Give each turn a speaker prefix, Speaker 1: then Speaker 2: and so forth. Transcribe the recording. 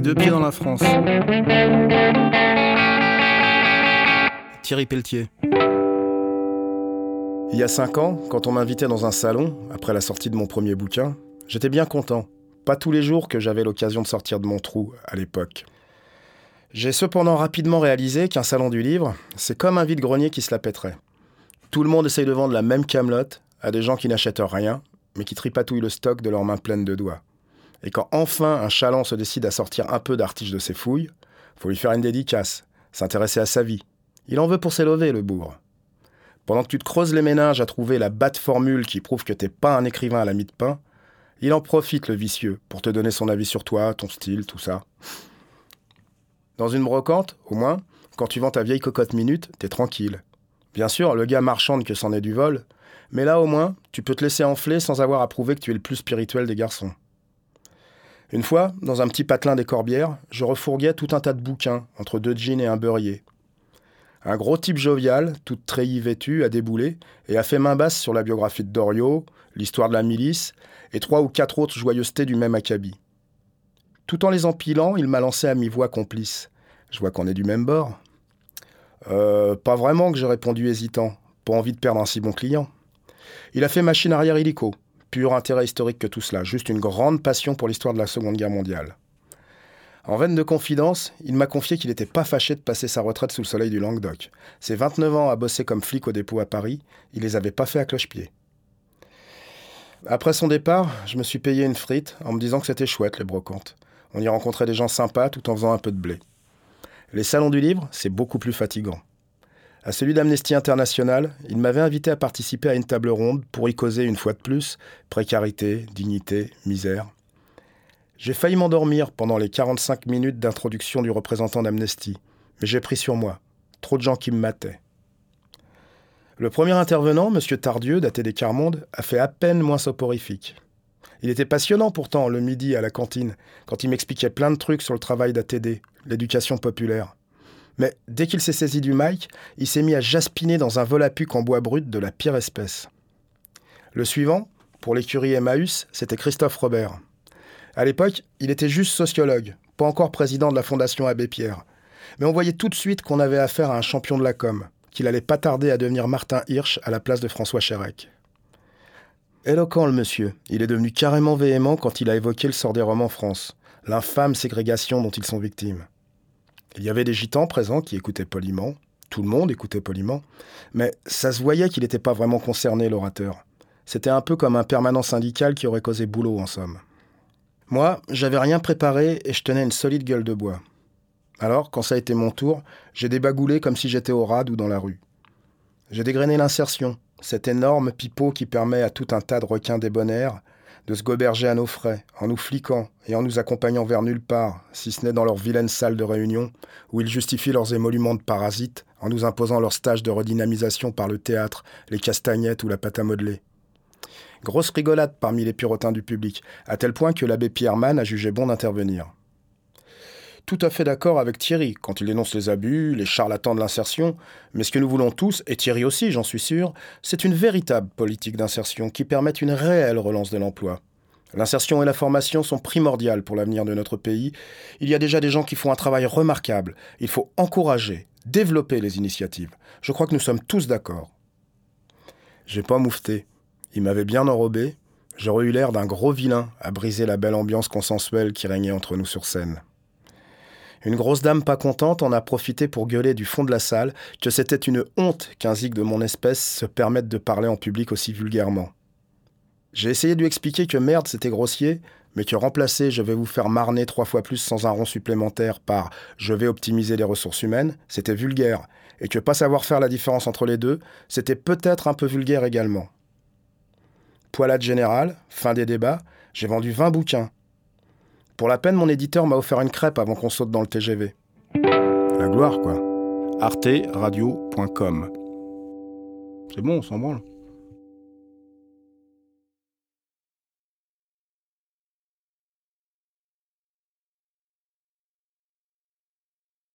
Speaker 1: Les deux pieds dans la France. Thierry Pelletier.
Speaker 2: Il y a cinq ans, quand on m'invitait dans un salon, après la sortie de mon premier bouquin, j'étais bien content. Pas tous les jours que j'avais l'occasion de sortir de mon trou à l'époque. J'ai cependant rapidement réalisé qu'un salon du livre, c'est comme un vide-grenier qui se la pèterait. Tout le monde essaye de vendre la même camelote à des gens qui n'achètent rien, mais qui tripatouillent le stock de leurs mains pleines de doigts. Et quand enfin un chaland se décide à sortir un peu d'artiche de ses fouilles, faut lui faire une dédicace, s'intéresser à sa vie. Il en veut pour s'élever, le bourg. Pendant que tu te creuses les méninges à trouver la batte formule qui prouve que t'es pas un écrivain à la mie de pain, il en profite, le vicieux, pour te donner son avis sur toi, ton style, tout ça. Dans une brocante, au moins, quand tu vends ta vieille cocotte minute, t'es tranquille. Bien sûr, le gars marchande que c'en est du vol, mais là au moins, tu peux te laisser enfler sans avoir à prouver que tu es le plus spirituel des garçons. Une fois, dans un petit patelin des Corbières, je refourguais tout un tas de bouquins entre deux jeans et un beurrier. Un gros type jovial, tout treillis vêtu, a déboulé et a fait main basse sur la biographie de Doriot, l'histoire de la milice et trois ou quatre autres joyeusetés du même acabit. Tout en les empilant, il m'a lancé à mi-voix complice. Je vois qu'on est du même bord. Euh, pas vraiment que j'ai répondu hésitant. Pas envie de perdre un si bon client. Il a fait machine arrière illico. Pur intérêt historique que tout cela. Juste une grande passion pour l'histoire de la Seconde Guerre mondiale. En veine de confidence, il m'a confié qu'il n'était pas fâché de passer sa retraite sous le soleil du Languedoc. Ses 29 ans à bosser comme flic au dépôt à Paris, il les avait pas fait à cloche-pied. Après son départ, je me suis payé une frite en me disant que c'était chouette les brocantes. On y rencontrait des gens sympas tout en faisant un peu de blé. Les salons du livre, c'est beaucoup plus fatigant. À celui d'Amnesty International, il m'avait invité à participer à une table ronde pour y causer une fois de plus précarité, dignité, misère. J'ai failli m'endormir pendant les 45 minutes d'introduction du représentant d'Amnesty, mais j'ai pris sur moi. Trop de gens qui me mataient. Le premier intervenant, M. Tardieu, daté des a fait à peine moins soporifique. Il était passionnant pourtant le midi à la cantine, quand il m'expliquait plein de trucs sur le travail d'ATD, l'éducation populaire. Mais dès qu'il s'est saisi du mic, il s'est mis à jaspiner dans un volapuc en bois brut de la pire espèce. Le suivant, pour l'écurie Emmaüs, c'était Christophe Robert. À l'époque, il était juste sociologue, pas encore président de la Fondation Abbé Pierre. Mais on voyait tout de suite qu'on avait affaire à un champion de la com, qu'il allait pas tarder à devenir Martin Hirsch à la place de François Chérec. Éloquent le monsieur, il est devenu carrément véhément quand il a évoqué le sort des Roms en France, l'infâme ségrégation dont ils sont victimes. Il y avait des gitans présents qui écoutaient poliment, tout le monde écoutait poliment, mais ça se voyait qu'il n'était pas vraiment concerné, l'orateur. C'était un peu comme un permanent syndical qui aurait causé boulot, en somme. Moi, j'avais rien préparé et je tenais une solide gueule de bois. Alors, quand ça a été mon tour, j'ai débagoulé comme si j'étais au rad ou dans la rue. J'ai dégrainé l'insertion, cet énorme pipeau qui permet à tout un tas de requins débonnaires de se goberger à nos frais, en nous fliquant et en nous accompagnant vers nulle part, si ce n'est dans leur vilaine salle de réunion, où ils justifient leurs émoluments de parasites en nous imposant leur stage de redynamisation par le théâtre, les castagnettes ou la pâte à modeler. Grosse rigolade parmi les purotins du public, à tel point que l'abbé Pierreman a jugé bon d'intervenir tout à fait d'accord avec Thierry quand il dénonce les abus, les charlatans de l'insertion, mais ce que nous voulons tous, et Thierry aussi, j'en suis sûr, c'est une véritable politique d'insertion qui permette une réelle relance de l'emploi. L'insertion et la formation sont primordiales pour l'avenir de notre pays. Il y a déjà des gens qui font un travail remarquable. Il faut encourager, développer les initiatives. Je crois que nous sommes tous d'accord. J'ai pas moufté. Il m'avait bien enrobé. J'aurais eu l'air d'un gros vilain à briser la belle ambiance consensuelle qui régnait entre nous sur scène. Une grosse dame pas contente en a profité pour gueuler du fond de la salle que c'était une honte qu'un zig de mon espèce se permette de parler en public aussi vulgairement. J'ai essayé de lui expliquer que merde c'était grossier, mais que remplacer je vais vous faire marner trois fois plus sans un rond supplémentaire par je vais optimiser les ressources humaines, c'était vulgaire, et que pas savoir faire la différence entre les deux, c'était peut-être un peu vulgaire également. Poilade générale, fin des débats, j'ai vendu 20 bouquins, pour la peine, mon éditeur m'a offert une crêpe avant qu'on saute dans le TGV. La gloire, quoi. arteradio.com. C'est bon, on s'en branle.